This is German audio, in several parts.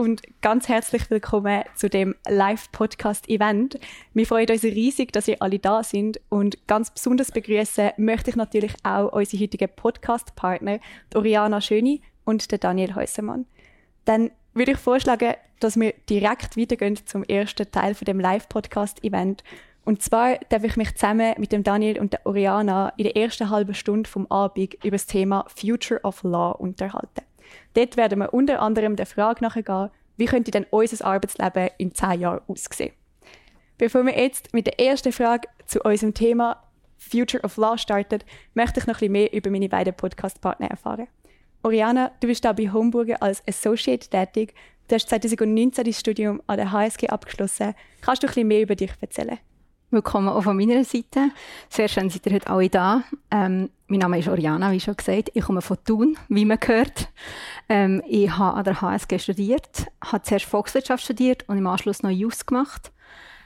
und ganz herzlich willkommen zu dem Live-Podcast-Event. Wir freuen uns riesig, dass ihr alle da sind und ganz besonders begrüßen möchte ich natürlich auch unsere heutigen Podcast-Partner, Oriana Schöni und Daniel Häusermann. Dann würde ich vorschlagen, dass wir direkt weitergehen zum ersten Teil von dem Live-Podcast-Event. Und zwar darf ich mich zusammen mit dem Daniel und der Oriana in der ersten halben Stunde vom Abend über das Thema Future of Law unterhalten. Dort werden wir unter anderem der Frage nachgehen, wie könnte denn unser Arbeitsleben in zehn Jahren aussehen? Bevor wir jetzt mit der ersten Frage zu unserem Thema Future of Law starten, möchte ich noch ein bisschen mehr über meine beiden Podcast-Partner erfahren. Oriana, du bist da bei Homburger als Associate tätig. Du hast 2019 dein Studium an der HSG abgeschlossen. Kannst du ein bisschen mehr über dich erzählen? Willkommen auch von meiner Seite. Sehr schön, seid ihr heute alle da. Ähm, mein Name ist Oriana, wie schon gesagt. Ich komme von Thun, wie man hört. Ähm, ich habe an der HSG studiert, habe zuerst Volkswirtschaft studiert und im Anschluss noch JUS gemacht.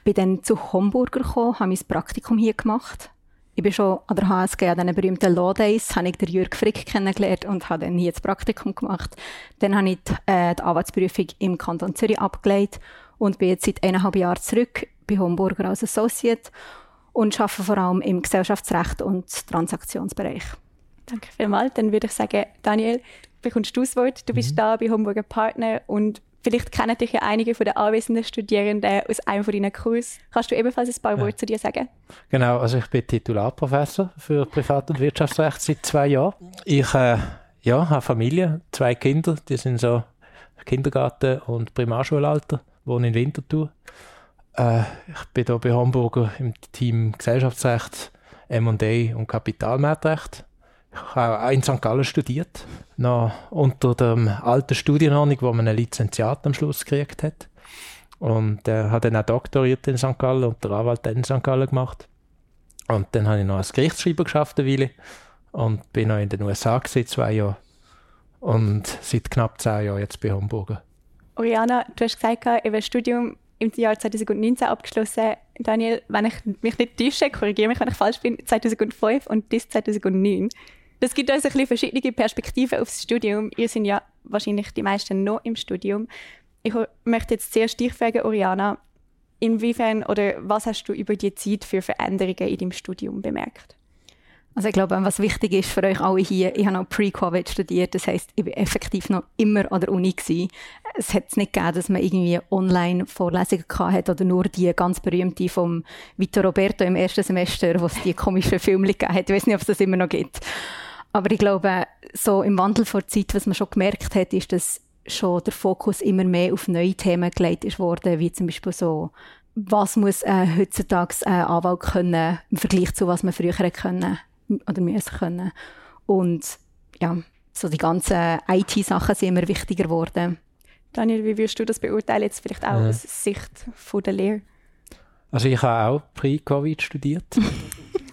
Bin dann zu Homburger gekommen, habe mein Praktikum hier gemacht. Ich bin schon an der HSG, an diesen berühmten Law Days, habe ich den Jürg Frick kennengelernt und habe dann hier das Praktikum gemacht. Dann habe ich die, äh, die Arbeitsprüfung im Kanton Zürich abgelegt und bin jetzt seit eineinhalb Jahren zurück bei Homburger als Associate und arbeite vor allem im Gesellschaftsrecht und Transaktionsbereich. Danke vielmals. Dann würde ich sagen, Daniel, bekommst du das Wort. Du bist mhm. da bei Homburger Partner und vielleicht kennen dich ja einige von den anwesenden Studierenden aus einem von deinen Kursen. Kannst du ebenfalls ein paar ja. Worte zu dir sagen? Genau, also ich bin Titularprofessor für Privat- und Wirtschaftsrecht seit zwei Jahren. Ich äh, ja, habe Familie, zwei Kinder, die sind so Kindergarten- und Primarschulalter, wohnen in Winterthur. Äh, ich bin hier bei Hamburger im Team Gesellschaftsrecht, M&A und Kapitalmarktrecht. Ich habe auch in St. Gallen studiert, noch unter der alten Studienordnung, wo man ein Lizenziat am Schluss gekriegt hat. Und äh, habe dann auch doktoriert in St. Gallen und der Anwalt in St. Gallen gemacht. Und dann habe ich noch als Gerichtsschreiber geschafft, eine Weile. Und bin noch in den USA gewesen, zwei Jahre. Und seit knapp zehn Jahren jetzt bei Hamburger. Oriana, du hast gesagt, ihr Studium im Jahr 2019 abgeschlossen. Daniel, wenn ich mich nicht täusche, korrigiere mich, wenn ich falsch bin, 2005 und das 2009. Das gibt uns ein bisschen verschiedene Perspektiven aufs Studium. Ihr sind ja wahrscheinlich die meisten noch im Studium. Ich möchte jetzt zuerst dich fragen, Oriana, inwiefern oder was hast du über die Zeit für Veränderungen in deinem Studium bemerkt? Also ich glaube, was wichtig ist für euch alle hier, ich habe noch Pre-Covid studiert, das heißt, ich war effektiv noch immer an der Uni gewesen. Es hat es nicht gegeben, dass man irgendwie online Vorlesungen hatte oder nur die ganz berühmte vom Vito Roberto im ersten Semester, wo es die komischen Filme gegeben hat. Ich weiß nicht, ob es das immer noch gibt. Aber ich glaube, so im Wandel vor Zeit, was man schon gemerkt hat, ist, dass schon der Fokus immer mehr auf neue Themen gelegt ist worden, wie zum Beispiel so was muss äh, heutzutage ein Anwalt können im Vergleich zu was man früher können oder müssen können. Und ja, so die ganzen IT-Sachen sind immer wichtiger geworden. Daniel, wie würdest du das beurteilen, jetzt vielleicht auch äh. aus Sicht von der Lehre? Also ich habe auch Pre-Covid studiert.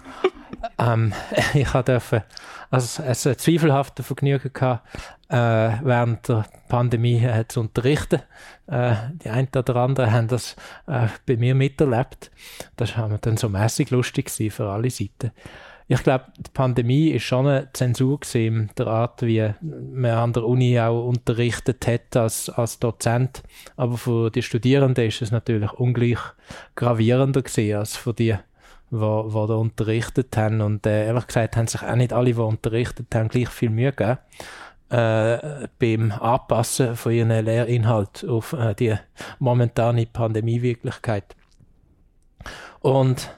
ähm, ich durfte also es ein zweifelhaftes Vergnügen gehabt, äh, während der Pandemie äh, zu unterrichten. Äh, die einen oder anderen haben das äh, bei mir miterlebt. Das war dann so mäßig lustig für alle Seiten ich glaube, die Pandemie ist schon eine Zensur in der Art, wie man an der Uni auch unterrichtet hat als, als Dozent. Aber für die Studierenden ist es natürlich ungleich gravierender gewesen als für die, die, die da unterrichtet haben. Und äh, ehrlich gesagt haben sich auch nicht alle, die unterrichtet haben, gleich viel Mühe gegeben. Äh, beim Anpassen von ihren Lehrinhalt auf äh, die momentane Pandemiewirklichkeit. Und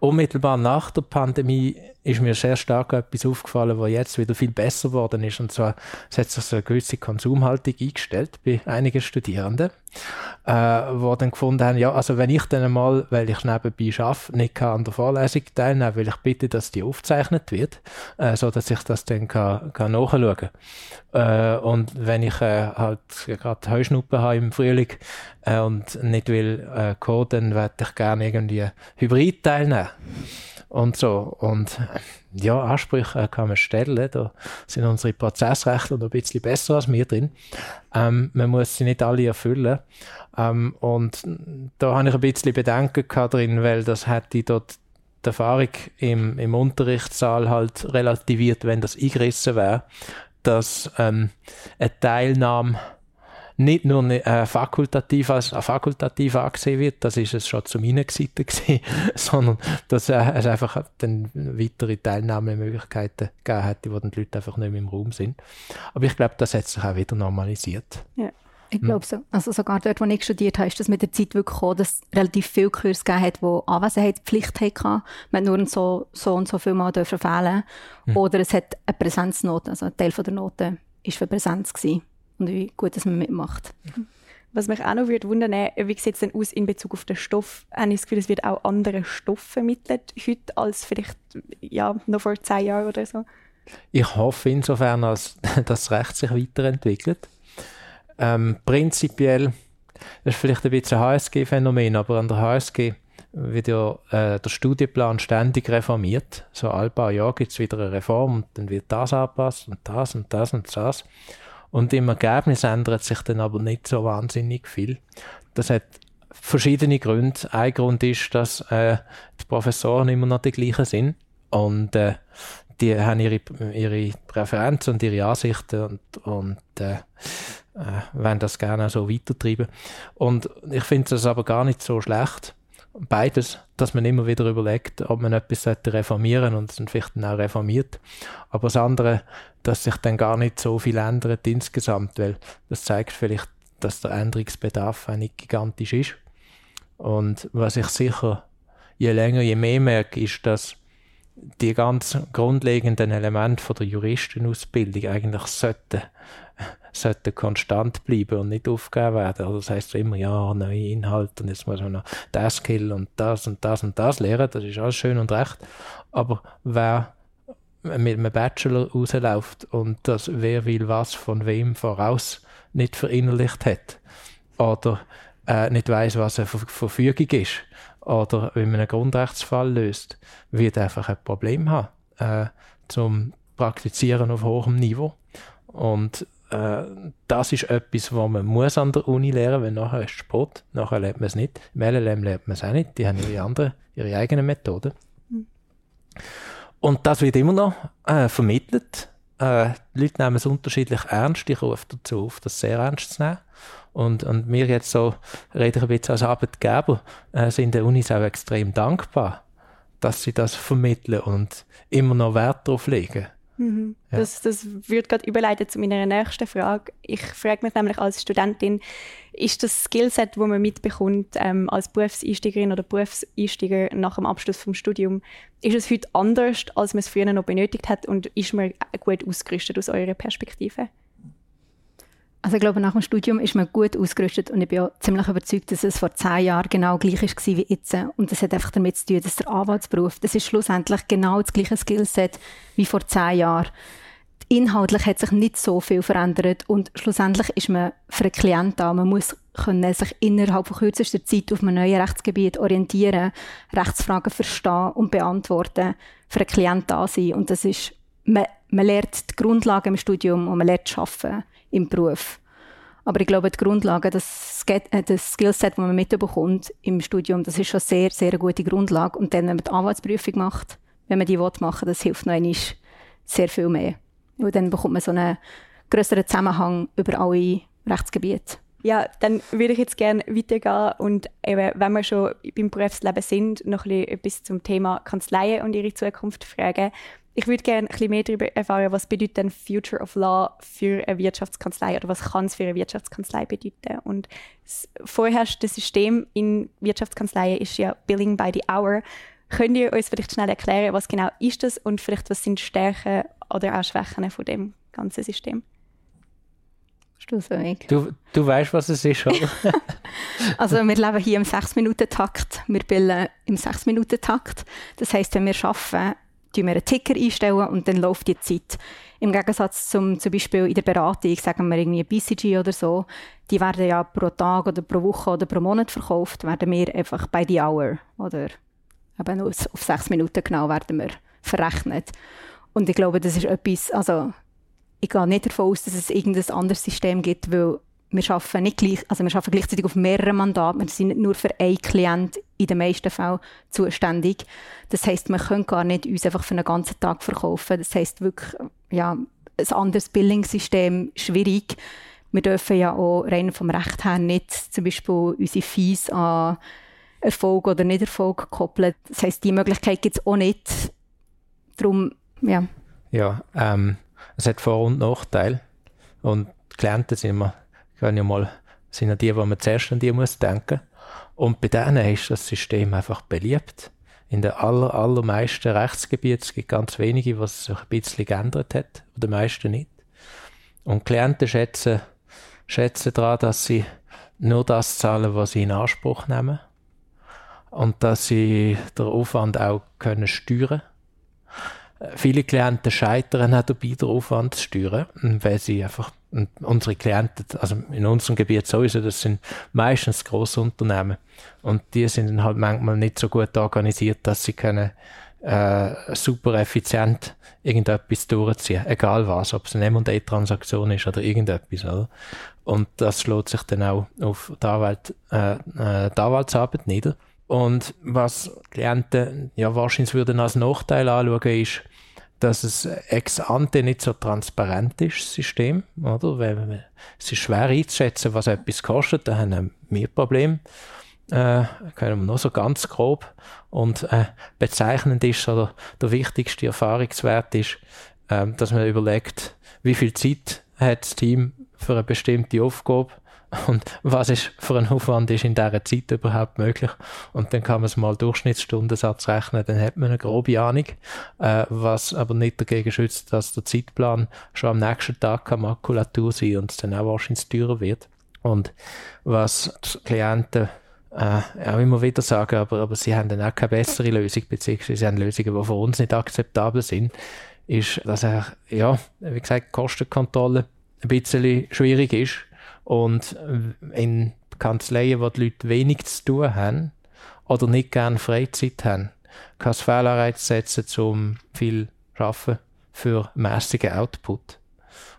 unmittelbar nach der Pandemie ist mir sehr stark etwas aufgefallen, was jetzt wieder viel besser geworden ist. Und zwar es hat sich so eine gewisse Konsumhaltung eingestellt bei einigen Studierenden, äh, wo dann gefunden haben, ja, also wenn ich dann einmal, weil ich nebenbei arbeite, nicht kann an der Vorlesung teilnehmen will ich bitte, dass die aufgezeichnet wird, äh, so dass ich das dann kann, kann nachschauen kann. Äh, und wenn ich äh, halt gerade Heuschnuppen habe im Frühling äh, und nicht will äh, coden, dann werde ich gerne irgendwie Hybrid teilnehmen und so. Und ja, Ansprüche kann man stellen. Da sind unsere Prozessrechtler noch ein bisschen besser als wir drin. Ähm, man muss sie nicht alle erfüllen. Ähm, und da habe ich ein bisschen Bedenken drin, weil das hätte dort die Erfahrung im, im Unterrichtssaal halt relativiert, wenn das eingerissen wäre, dass ähm, eine Teilnahme nicht nur äh, fakultativ als äh, fakultativ angesehen wird, das ist es schon zu meiner Seite gewesen, sondern dass äh, es einfach dann weitere Teilnahmemöglichkeiten gegeben hätte, wo dann die Leute einfach nicht mehr im Raum sind. Aber ich glaube, das hat sich auch wieder normalisiert. Ja. Ich glaube so. Also sogar dort, wo ich studiert habe, ist das mit der Zeit wirklich gekommen, dass es relativ viele Kurse gegeben hat, die Anwesenheitspflicht hatten. Man nur so, so und so viel Mal dürfen fehlen. Mhm. Oder es hat eine Präsenznote, also ein Teil von der Note ist für Präsenz gewesen. Und wie gut, dass man mitmacht. Was mich auch noch würde wundern, äh, wie sieht es denn aus in Bezug auf den Stoff? Habe ich das Gefühl, es wird auch andere Stoffe vermittelt heute als vielleicht ja, noch vor zehn Jahren oder so? Ich hoffe insofern, dass das Recht sich weiterentwickelt ähm, prinzipiell, das ist vielleicht ein bisschen ein HSG-Phänomen, aber an der HSG wird ja äh, der Studienplan ständig reformiert. So alle paar Jahre gibt es wieder eine Reform und dann wird das angepasst und das und das und das. Und im Ergebnis ändert sich dann aber nicht so wahnsinnig viel. Das hat verschiedene Gründe. Ein Grund ist, dass äh, die Professoren immer noch die gleichen sind und äh, die haben ihre, ihre Präferenzen und ihre Ansichten und, und äh, äh, wollen das gerne so weitertreiben. Und ich finde das aber gar nicht so schlecht. Beides, dass man immer wieder überlegt, ob man etwas reformieren und dann vielleicht dann auch reformiert. Aber das andere, dass sich dann gar nicht so viel ändert insgesamt, weil das zeigt vielleicht, dass der Änderungsbedarf auch nicht gigantisch ist. Und was ich sicher je länger, je mehr merke, ist, dass die ganz grundlegenden Elemente von der Juristenausbildung eigentlich sollten sollten konstant bleiben und nicht aufgegeben werden. Also das heißt immer, ja, neue Inhalte und jetzt muss man noch das Skill und das und das und das lernen, das ist alles schön und recht. Aber wer mit einem Bachelor rausläuft und das wer will was von wem voraus nicht verinnerlicht hat oder äh, nicht weiß, was eine Ver Verfügung ist oder wenn man einen Grundrechtsfall löst, wird einfach ein Problem haben äh, zum Praktizieren auf hohem Niveau. Und äh, das ist etwas, was man muss an der Uni lernen, weil nachher ist Sport, nachher lernt man es nicht. Im LLM lernt man es auch nicht, die haben ihre, andere, ihre eigenen Methoden. Mhm. Und das wird immer noch äh, vermittelt. Äh, die Leute nehmen es unterschiedlich ernst. Ich rufe dazu auf, das sehr ernst zu nehmen. Und, und wir jetzt so, rede ich ein bisschen als Arbeitgeber, äh, sind der Unis auch extrem dankbar, dass sie das vermitteln und immer noch Wert darauf legen. Mhm. Ja. Das, das wird gerade überleiten zu meiner nächsten Frage. Ich frage mich nämlich als Studentin, ist das Skillset, das man mitbekommt ähm, als Berufseinsteigerin oder Berufseinsteiger nach dem Abschluss vom Studium, ist es heute anders, als man es früher noch benötigt hat und ist man gut ausgerüstet aus eurer Perspektive? Also ich glaube, nach dem Studium ist man gut ausgerüstet und ich bin auch ziemlich überzeugt, dass es vor zehn Jahren genau gleich war wie jetzt. Und das hat einfach damit zu tun, dass der Anwaltsberuf, das ist schlussendlich genau das gleiche Skillset wie vor zehn Jahren. Inhaltlich hat sich nicht so viel verändert und schlussendlich ist man für einen Klienten da. Man muss können sich innerhalb von kürzester Zeit auf einem neuen Rechtsgebiet orientieren, Rechtsfragen verstehen und beantworten, für einen Klienten da sein. Und das ist, man, man lernt die Grundlagen im Studium und man lernt arbeiten im Beruf. Aber ich glaube, die Grundlage, das, äh, das Skillset, das man mitbekommt im Studium, das ist schon sehr, sehr eine gute Grundlage. Und dann, wenn man die Anwaltsprüfung macht, wenn man die machen will, das hilft noch einmal sehr viel mehr. Weil dann bekommt man so einen größeren Zusammenhang über alle Rechtsgebiete. Ja, dann würde ich jetzt gerne weitergehen und eben, wenn wir schon beim Berufsleben sind, noch ein bisschen etwas zum Thema Kanzleien und ihre Zukunft fragen. Ich würde gerne ein bisschen mehr darüber erfahren, was bedeutet denn Future of Law für eine Wirtschaftskanzlei oder was kann es für eine Wirtschaftskanzlei bedeuten? Und das vorherrschende System in Wirtschaftskanzleien ist ja Billing by the Hour. Könnt ihr uns vielleicht schnell erklären, was genau ist das und vielleicht was sind die Stärken oder auch Schwächen von dem ganzen System? Du, du weißt, was es ist, oder? also wir leben hier im 6-Minuten-Takt. Wir bilden im 6-Minuten-Takt. Das heißt, wenn wir arbeiten, tun wir einen Ticker einstellen und dann läuft die Zeit. Im Gegensatz zum, zum Beispiel in der Beratung, sagen wir irgendwie BCG oder so, die werden ja pro Tag oder pro Woche oder pro Monat verkauft, werden wir einfach bei the hour oder eben auf sechs Minuten genau werden wir verrechnet. Und ich glaube, das ist etwas, also ich gehe nicht davon aus, dass es irgendein anderes System gibt, weil wir arbeiten, nicht gleich, also wir arbeiten gleichzeitig auf mehreren Mandaten. Wir sind nicht nur für einen Klient in den meisten Fällen zuständig. Das heißt, wir können gar nicht uns einfach für einen ganzen Tag verkaufen. Das heißt wirklich, ja, ein anderes Billingssystem schwierig. Wir dürfen ja auch rein vom Recht her nicht zum Beispiel unsere Fees an Erfolg oder Niederfolg koppeln. Das heisst, die Möglichkeit gibt es auch nicht. Darum, ja. Ja, ähm, es hat Vor- und Nachteile. Und Klienten sind immer, können ja mal, sind ja die, wo man zuerst an die muss denken. Und bei denen ist das System einfach beliebt. In den aller, allermeisten Rechtsgebieten, es gibt ganz wenige, was sich ein bisschen geändert hat, oder die meisten nicht. Und Klienten schätzen, schätzen daran, dass sie nur das zahlen, was sie in Anspruch nehmen. Und dass sie den Aufwand auch können steuern Viele Klienten scheitern auch dabei, den Aufwand zu steuern, weil sie einfach, unsere Klienten, also in unserem Gebiet sowieso, das sind meistens grosse Unternehmen und die sind dann halt manchmal nicht so gut organisiert, dass sie können äh, super effizient irgendetwas durchziehen, egal was, ob es eine M&A-Transaktion ist oder irgendetwas, oder? Und das schlägt sich dann auch auf die, Anwalt, äh, äh, die nieder. Und was Klienten ja wahrscheinlich würden als Nachteil anschauen, ist, dass es ex ante nicht so transparent ist, das System, oder? Weil es ist schwer einzuschätzen, was etwas kostet, da haben wir Problem. Äh, können wir nur so ganz grob. Und äh, bezeichnend ist, oder der wichtigste Erfahrungswert ist, äh, dass man überlegt, wie viel Zeit hat das Team für eine bestimmte Aufgabe und was ist für ein Aufwand ist in dieser Zeit überhaupt möglich. Und dann kann man es mal Durchschnittsstundensatz rechnen, dann hat man eine grobe Ahnung, äh, was aber nicht dagegen schützt, dass der Zeitplan schon am nächsten Tag kann Makulatur sein und es dann auch wahrscheinlich teurer wird. Und was die Klienten äh, auch immer wieder sagen, aber, aber sie haben dann auch keine bessere Lösung, beziehungsweise sie haben Lösungen, die für uns nicht akzeptabel sind, ist, dass er, ja, wie gesagt, Kostenkontrolle ein bisschen schwierig ist und in Kanzleien, wo die Leute wenig zu tun haben oder nicht gerne Freizeit haben, kann es Fehlanreiz setzen, um viel zu arbeiten für mäßigen Output.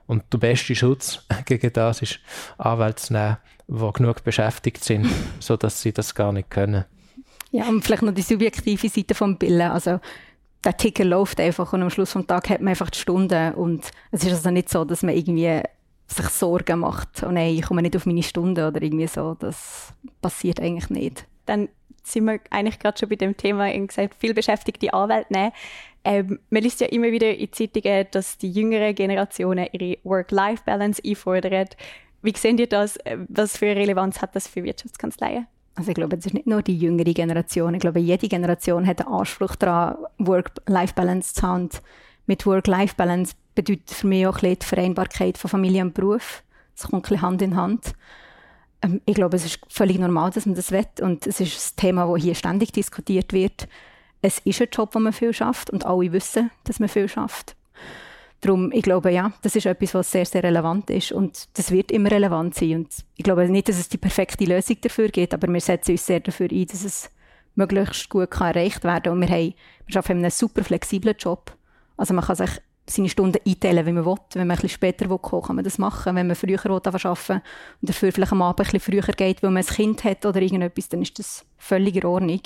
Und der beste Schutz gegen das ist, Anwälte zu nehmen, die genug beschäftigt sind, sodass sie das gar nicht können. Ja, und vielleicht noch die subjektive Seite vom Bilden. Also, der Ticker läuft einfach und am Schluss des Tages hat man einfach die Stunden und es ist also nicht so, dass man irgendwie sich Sorgen macht, oh nein, ich komme nicht auf meine Stunde oder irgendwie so. Das passiert eigentlich nicht. Dann sind wir eigentlich gerade schon bei dem Thema gesagt, viel beschäftigte Anwälte nehmen. Ähm, man liest ja immer wieder in Zeitungen, dass die jüngeren Generationen ihre Work-Life-Balance einfordern. Wie sehen ihr das? Was für eine Relevanz hat das für Wirtschaftskanzleien? Also ich glaube, es ist nicht nur die jüngere Generation. Ich glaube, jede Generation hat einen Anspruch daran, Work-Life-Balance zu haben. Mit Work-Life-Balance bedeutet für mich auch die Vereinbarkeit von Familie und Beruf. Das kommt ein Hand in Hand. Ähm, ich glaube, es ist völlig normal, dass man das will und es ist ein Thema, das hier ständig diskutiert wird. Es ist ein Job, wo man viel schafft und alle wissen, dass man viel schafft. Darum, ich glaube, ja, das ist etwas, was sehr, sehr relevant ist und das wird immer relevant sein. Und ich glaube nicht, dass es die perfekte Lösung dafür gibt, aber wir setzen uns sehr dafür ein, dass es möglichst gut erreicht werden kann. Und wir, haben, wir arbeiten in einem super flexiblen Job. Also man kann sich seine Stunden einteilen, wie man will. Wenn man ein bisschen später will, kann man das machen. Wenn man früher will, arbeiten und dafür vielleicht am Abend bisschen früher geht, weil man ein Kind hat oder irgendetwas, dann ist das völlig in Ordnung.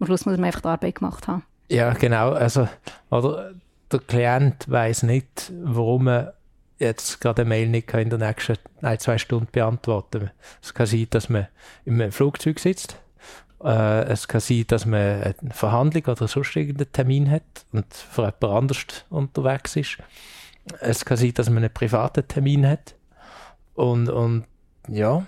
Am Schluss muss man einfach die Arbeit gemacht haben. Ja, genau. Also, oder, der Klient weiß nicht, warum er jetzt gerade eine Mail nicht in den nächsten ein, zwei Stunden beantworten kann. Es kann sein, dass man im Flugzeug sitzt äh, es kann sein, dass man eine Verhandlung oder sonst irgendeinen Termin hat und für jemand anders unterwegs ist. Es kann sein, dass man einen privaten Termin hat. Und, und ja,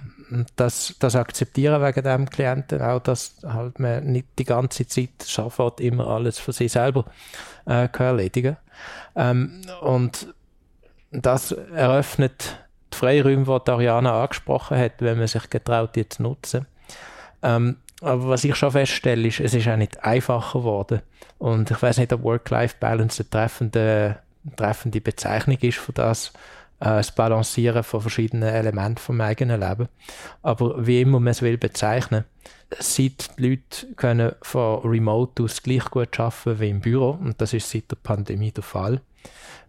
das, das akzeptieren wegen dem Klienten auch, dass halt man nicht die ganze Zeit schafft, immer alles für sich selber äh, kann erledigen ähm, Und das eröffnet die Freiräume, die Ariana angesprochen hat, wenn man sich getraut, die zu nutzen. Ähm, aber was ich schon feststelle, ist, es ist auch nicht einfacher geworden. Und ich weiß nicht, ob Work-Life-Balance eine treffende, treffende Bezeichnung ist für das, äh, das Balancieren von verschiedenen Elementen vom eigenen Leben. Aber wie immer man es will bezeichnen, seit die Leute können von Remote aus gleich gut arbeiten wie im Büro, und das ist seit der Pandemie der Fall,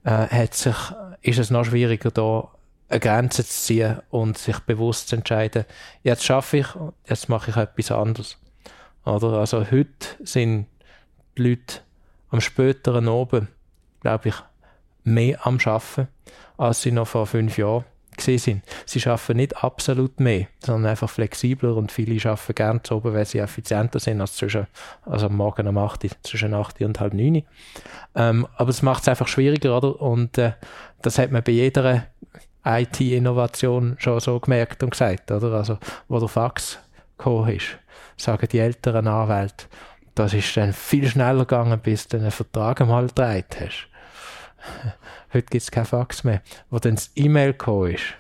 äh, hat sich, ist es noch schwieriger, da eine Grenze zu ziehen und sich bewusst zu entscheiden, jetzt schaffe ich, jetzt mache ich etwas anderes. Oder? Also heute sind die Leute am späteren Oben, glaube ich, mehr am Schaffen, als sie noch vor fünf Jahren sind. Sie arbeiten nicht absolut mehr, sondern einfach flexibler und viele arbeiten gerne zu oben, weil sie effizienter sind als zwischen, also am Morgen um 8 Uhr, zwischen 8 Uhr und halb 9 Uhr. Ähm, aber es macht es einfach schwieriger, oder? Und äh, das hat man bei jeder IT-Innovation schon so gemerkt und gesagt, oder? Also, wo der Fax gekommen ist, sagen die älteren Anwälte, das ist dann viel schneller gegangen, bis du einen Vertrag einmal gedreht hast. Heute gibt es kein Fax mehr. Wo dann das E-Mail gekommen ist,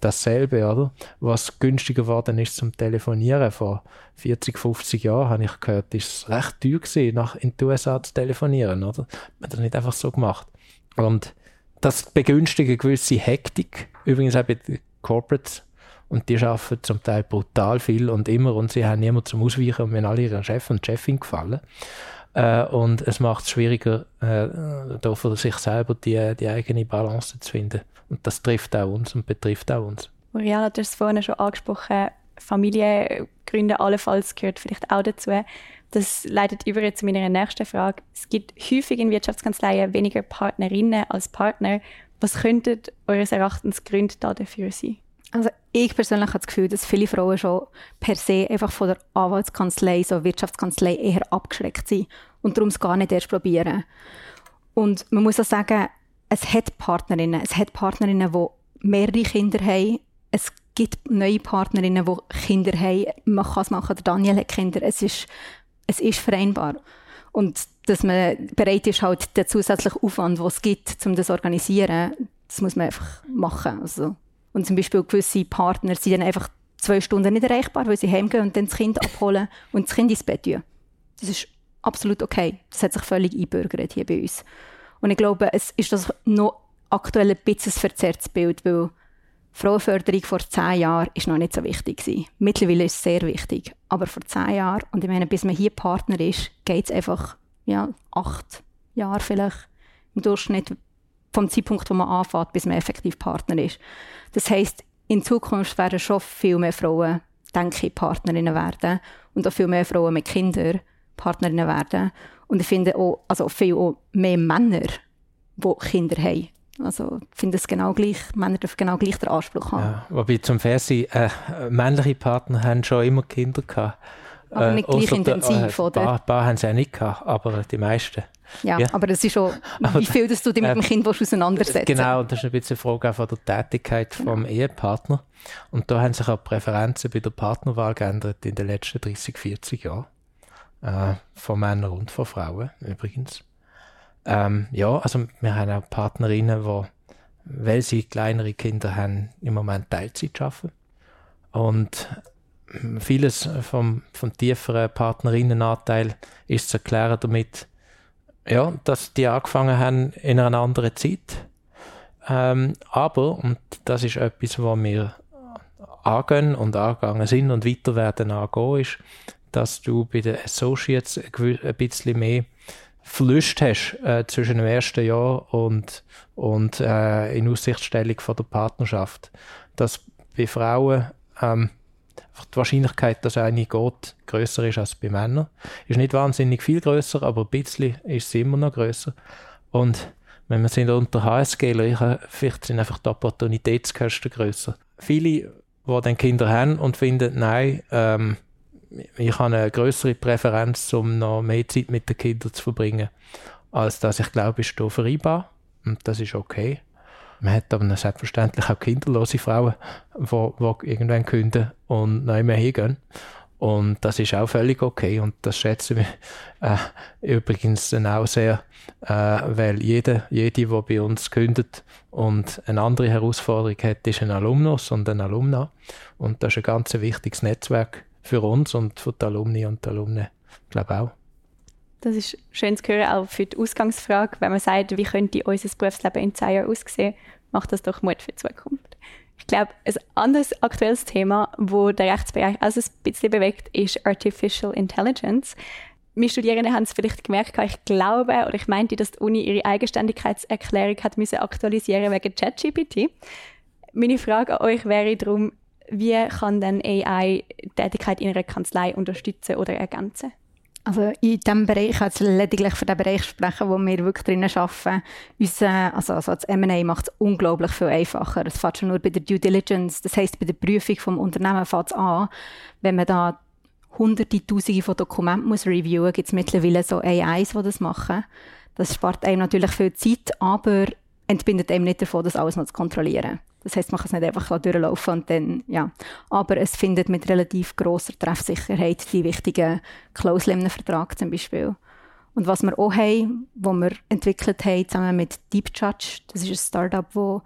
dasselbe, oder? Was günstiger geworden ist zum Telefonieren. Vor 40, 50 Jahren habe ich gehört, ist es recht teuer gewesen, nach in die USA zu telefonieren, oder? Man hat das nicht einfach so gemacht. Und das begünstigt eine gewisse Hektik. Übrigens auch bei den Corporates. Und die arbeiten zum Teil brutal viel und immer und sie haben niemanden zum Ausweichen und wenn alle ihren Chef und Chefin gefallen. Äh, und es macht es schwieriger, äh, da für sich selber die, die eigene Balance zu finden. Und das trifft auch uns und betrifft auch uns. Mariana, du hast es vorhin schon angesprochen, Familie gründen allenfalls gehört vielleicht auch dazu. Das leitet über zu meiner nächsten Frage. Es gibt häufig in Wirtschaftskanzleien weniger Partnerinnen als Partner. Was könnten eures Erachtens Gründe dafür sein? Also ich persönlich habe das Gefühl, dass viele Frauen schon per se einfach von der Anwaltskanzlei, so Wirtschaftskanzlei eher abgeschreckt sind und darum es gar nicht erst probieren. Und man muss auch sagen, es hat Partnerinnen, es hat Partnerinnen, die mehrere Kinder haben. Es gibt neue Partnerinnen, die Kinder haben. Man kann es machen, der Daniel hat Kinder. Es ist, es ist vereinbar. Und dass man bereit ist, halt den zusätzlichen Aufwand, den es gibt, um das zu organisieren, das muss man einfach machen. Also und zum Beispiel gewisse Partner sind dann einfach zwei Stunden nicht erreichbar, weil sie heimgehen und dann das Kind abholen und das Kind ins Bett tun. Das ist absolut okay. Das hat sich völlig einbürgert hier bei uns. Und ich glaube, es ist das noch aktuell ein bisschen ein verzerrtes Bild, weil Frauenförderung vor zehn Jahren ist noch nicht so wichtig gewesen. Mittlerweile ist es sehr wichtig. Aber vor zehn Jahren, und ich meine, bis man hier Partner ist, geht es einfach ja, acht Jahre vielleicht im Durchschnitt vom Zeitpunkt, wo man anfängt, bis man effektiv Partner ist. Das heißt, in Zukunft werden schon viel mehr Frauen, denke ich, Partnerinnen werden und auch viel mehr Frauen mit Kindern Partnerinnen werden. Und ich finde auch, also viel auch mehr Männer, die Kinder haben. Also ich finde es genau gleich, Männer dürfen genau gleich den Anspruch haben. Ja, wobei zum Fernsehen, äh, männliche Partner haben schon immer Kinder gehabt. Aber nicht äh, gleich intensiv, der, äh, oder? Ein paar, paar haben sie auch nicht gehabt, aber die meisten. Ja, ja, aber das ist schon, wie viel dass du dich mit dem äh, Kind auseinandersetzt. Genau, das ist ein bisschen eine Frage von der Tätigkeit genau. vom Ehepartner. Und da haben sich auch die Präferenzen bei der Partnerwahl geändert in den letzten 30, 40 Jahren. Äh, von Männern und von Frauen übrigens. Ähm, ja, also wir haben auch Partnerinnen, die, weil sie kleinere Kinder haben, im Moment Teilzeit arbeiten. Und vieles vom, vom tieferen Partnerinnenanteil ist zu erklären damit, ja, dass die angefangen haben in einer anderen Zeit. Ähm, aber, und das ist etwas, was wir angehen und angegangen sind und weiter werden angehen, ist, dass du bei den Associates ein bisschen mehr Verlust hast äh, zwischen dem ersten Jahr und, und äh, in Aussichtstellung von der Partnerschaft. Dass bei Frauen ähm, die Wahrscheinlichkeit, dass eine geht, größer ist als bei Männern. Ist nicht wahnsinnig viel größer, aber ein bisschen ist sie immer noch größer. Und wenn wir sind unter HSG, vielleicht sind einfach die Opportunitätskosten größer. Viele, die dann Kinder haben und finden, nein, ähm, ich habe eine größere Präferenz, um noch mehr Zeit mit den Kindern zu verbringen, als dass ich glaube, ist hier vereinbar. Und das ist okay. Man hat aber selbstverständlich auch kinderlose Frauen, die, irgendwann künden und nicht mehr hingehen. Und das ist auch völlig okay und das schätzen wir äh, übrigens dann auch sehr, äh, weil jede, jede, die bei uns kündet und eine andere Herausforderung hat, ist ein Alumnus und ein Alumna. Und das ist ein ganz wichtiges Netzwerk für uns und für die Alumni und die Alumne, glaube auch. Das ist schön zu hören, auch für die Ausgangsfrage. Wenn man sagt, wie könnte unser Berufsleben in zwei Jahren aussehen, macht das doch Mut für die Zukunft. Ich glaube, ein anderes aktuelles Thema, wo der Rechtsbereich also ein bisschen bewegt, ist Artificial Intelligence. Meine Studierenden haben es vielleicht gemerkt, ich glaube oder ich meinte, dass die Uni ihre Eigenständigkeitserklärung hat müssen aktualisieren wegen ChatGPT. Meine Frage an euch wäre darum, wie kann denn AI die Tätigkeit in einer Kanzlei unterstützen oder ergänzen? Also in diesem Bereich, ich kann jetzt lediglich für den Bereich sprechen, wo wir wirklich drinnen arbeiten. Unser, also, also das M&A macht es unglaublich viel einfacher. Es fängt schon nur bei der Due Diligence, das heisst bei der Prüfung des Unternehmens fängt an. Wenn man da hunderte, tausende von Dokumenten muss reviewen, gibt es mittlerweile so AIs, die das machen. Das spart einem natürlich viel Zeit, aber entbindet einem nicht davon, das alles noch zu kontrollieren. Das heißt, man kann es nicht einfach durchlaufen und dann, ja. Aber es findet mit relativ großer Treffsicherheit die wichtigen Klauseln im Vertrag zum Beispiel. Und was wir auch haben, was wir entwickelt haben, zusammen mit Deep Judge, das ist ein Startup, wo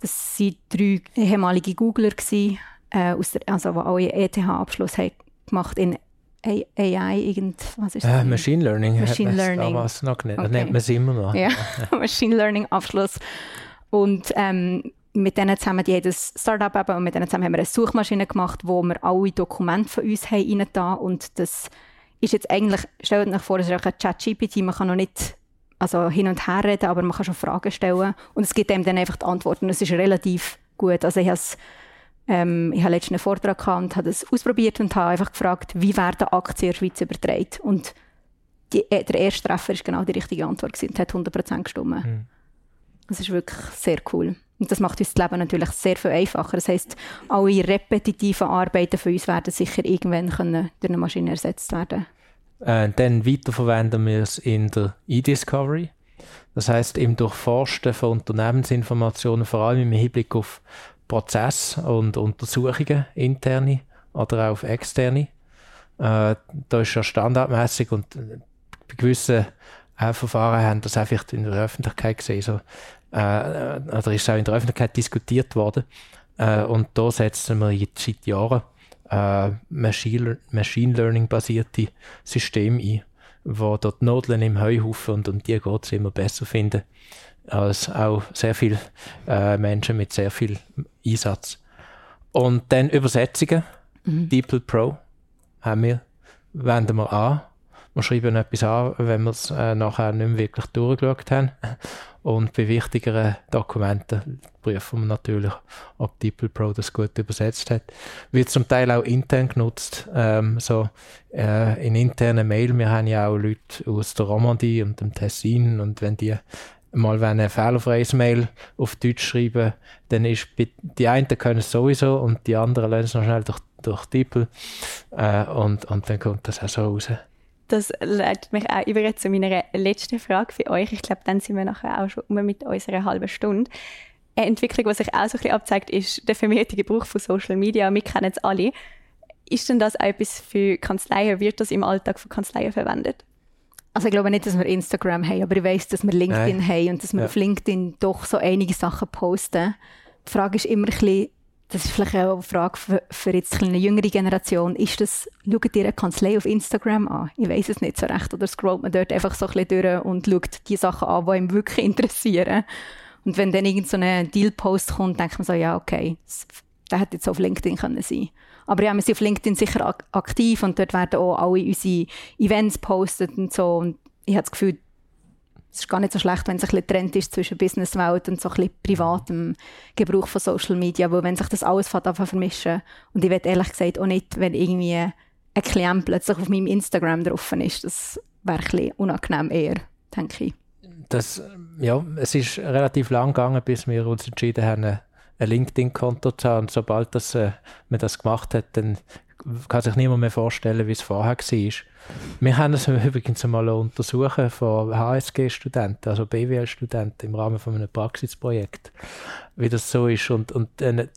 das sind drei ehemalige Googler gewesen, äh, aus der, also die alle ETH-Abschluss haben gemacht in AI, irgend, was ist das? Äh, Machine Learning. Machine Learning. Damals noch genannt. Okay. Das nennt man es immer noch. Ja, Machine Learning Abschluss. Und ähm, mit denen zusammen, haben das Startup eben, und mit denen zusammen haben wir eine Suchmaschine gemacht, wo wir alle Dokumente von uns haben rein und das ist jetzt eigentlich, stellt euch vor, es ist auch ein Chat-GPT, man kann noch nicht also hin und her reden, aber man kann schon Fragen stellen und es gibt einem dann einfach die Antworten. Es ist relativ gut. Also ich habe ähm, ich habe letztens einen Vortrag gehabt und habe das ausprobiert und habe einfach gefragt, wie werden Aktien in der Schweiz übertragen? Und die, äh, der erste Treffer war genau die richtige Antwort gewesen und hat 100% gestimmt. Mhm. Das ist wirklich sehr cool. Und das macht uns das Leben natürlich sehr viel einfacher. Das heisst, alle repetitiven Arbeiten für uns werden sicher irgendwann können durch eine Maschine ersetzt werden. Äh, dann weiterverwenden wir es in der E-Discovery. Das heißt im Durchforsten von Unternehmensinformationen, vor allem im Hinblick auf Prozesse und Untersuchungen, interne oder auch auf externe. Äh, da ist ja standardmäßig und bei gewissen äh, Verfahren haben das einfach in der Öffentlichkeit gesehen. So, äh, oder ist auch in der Öffentlichkeit diskutiert worden. Äh, und da setzen wir jetzt seit Jahren äh, Machine, Machine Learning basierte Systeme ein, wo dort Nodeln im Heuhaufen und um die geht es immer besser finden als auch sehr viele äh, Menschen mit sehr viel Einsatz. Und dann Übersetzungen. Mhm. DeepL Pro haben wir, wenden wir an. Wir schreiben etwas an, wenn wir es äh, nachher nicht mehr wirklich durchgeschaut haben. Und bei wichtigeren Dokumenten prüfen wir natürlich, ob DeepL Pro das gut übersetzt hat. Wird zum Teil auch intern genutzt, ähm, so äh, in internen Mail. Wir haben ja auch Leute aus der Romandie und dem Tessin und wenn die mal wenn ein fehlerfreies Mail auf Deutsch schreiben, dann ist die einen können es sowieso und die anderen lernen es noch schnell durch, durch DeepL äh, und, und dann kommt das auch so raus. Das leitet mich auch über zu meiner letzten Frage für euch. Ich glaube, dann sind wir nachher auch schon um mit unserer halben Stunde. Eine Entwicklung, die sich auch so ein bisschen abzeigt, ist der vermehrte Gebrauch von Social Media. Wir kennen es alle. Ist denn das auch etwas für Kanzleien? Wird das im Alltag von Kanzleien verwendet? Also ich glaube nicht, dass wir Instagram haben, aber ich weiß, dass wir LinkedIn Nein. haben und dass wir ja. auf LinkedIn doch so einige Sachen posten. Die Frage ist immer ein bisschen, das ist vielleicht auch eine Frage für, für jetzt eine jüngere Generation. Ist das, schaut ihr eine Kanzlei auf Instagram an? Ich weiß es nicht so recht. Oder scrollt man dort einfach so ein bisschen durch und schaut die Sachen an, die einem wirklich interessieren. Und wenn dann irgend so ein Deal-Post kommt, denkt man so, ja, okay, der hätte jetzt auf LinkedIn können sein aber ja, wir sind auf LinkedIn sicher ak aktiv und dort werden auch alle unsere Events postet und so. Und ich habe das Gefühl, es ist gar nicht so schlecht, wenn es ein bisschen Trend ist zwischen Businesswelt und so ein bisschen privatem Gebrauch von Social Media, weil wenn sich das alles anfängt vermischen und ich will ehrlich gesagt auch nicht, wenn irgendwie ein Klient plötzlich auf meinem Instagram drauf ist, das wäre ein bisschen unangenehm eher, denke ich. Das, ja, es ist relativ lang gegangen, bis wir uns entschieden haben, ein LinkedIn-Konto zu haben und sobald das, äh, man das gemacht hat, dann kann sich niemand mehr vorstellen, wie es vorher war. Wir haben es übrigens einmal untersuchen von HSG-Studenten, also BWL-Studenten im Rahmen von einem Praxisprojekt, wie das so ist. Und, und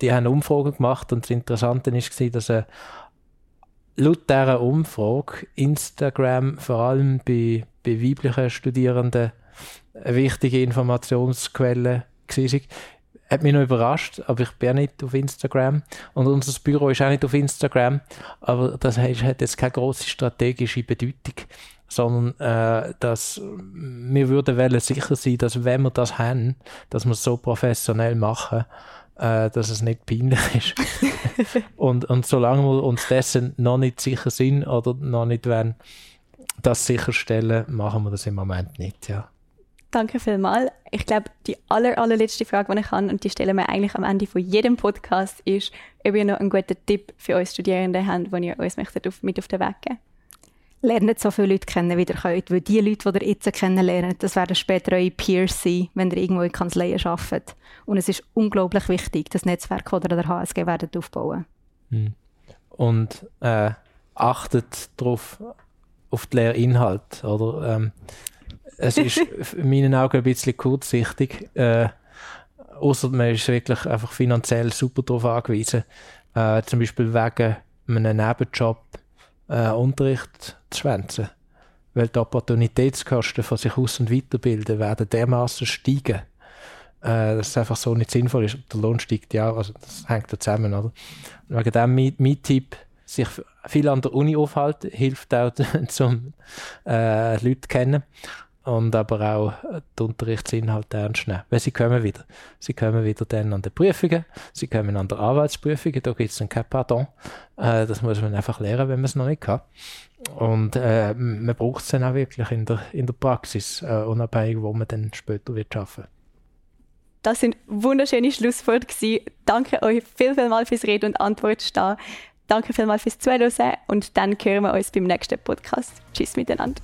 die haben Umfragen gemacht und das Interessante war, dass äh, laut dieser Umfrage Instagram vor allem bei, bei weiblichen Studierenden eine wichtige Informationsquelle war hat mich noch überrascht, aber ich bin nicht auf Instagram und unser Büro ist auch nicht auf Instagram, aber das hat jetzt keine große strategische Bedeutung, sondern äh, dass wir würden wollen sicher sein, dass wenn wir das haben, dass wir es so professionell machen, äh, dass es nicht peinlich ist. und, und solange wir uns dessen noch nicht sicher sind oder noch nicht wollen, das sicherstellen, machen wir das im Moment nicht, ja. Danke vielmals. Ich glaube, die aller, allerletzte Frage, die ich habe, und die stellen wir eigentlich am Ende von jedem Podcast, ist, ob ihr noch einen guten Tipp für uns Studierende habt, den ihr uns möchtet auf, mit auf den Weg geben lernt so viele Leute kennen, wie ihr könnt. Weil die Leute, die ihr jetzt kennenlernt, das werden später eure Peers sein, wenn ihr irgendwo in Kanzleien arbeitet. Und es ist unglaublich wichtig, das Netzwerk, das ihr an der HSG werdet aufbauen hm. Und äh, achtet darauf, auf den Lehrinhalt. Oder? Ähm, es ist in meinen Augen ein bisschen kurzsichtig. Äh, Außer man ist wirklich einfach finanziell super darauf angewiesen. Äh, zum Beispiel wegen einem Nebenjob äh, Unterricht zu schwänzen. Weil die Opportunitätskosten von sich aus- und weiterbilden werden dermaßen steigen, äh, dass es einfach so nicht sinnvoll ist. Der Lohn steigt ja, also das hängt da zusammen. Oder? Und wegen dem mein, mein Tipp, sich viel an der Uni aufhalten, hilft auch, zum äh, Leute kennen und aber auch die Unterrichtsinhalte ernst nehmen. Weil sie kommen wieder. Sie kommen wieder dann an die Prüfungen, sie kommen an die Arbeitsprüfungen, da gibt es dann kein Pardon. Äh, das muss man einfach lernen, wenn man es noch nicht kann. Und äh, man braucht es dann auch wirklich in der, in der Praxis, äh, unabhängig, wo man dann später wird arbeiten das sind wunderschöne Schlussworte gewesen. Danke euch viel, viel mal fürs Reden und Antwort stehen. Danke vielmals fürs Zuhören und dann hören wir uns beim nächsten Podcast. Tschüss miteinander.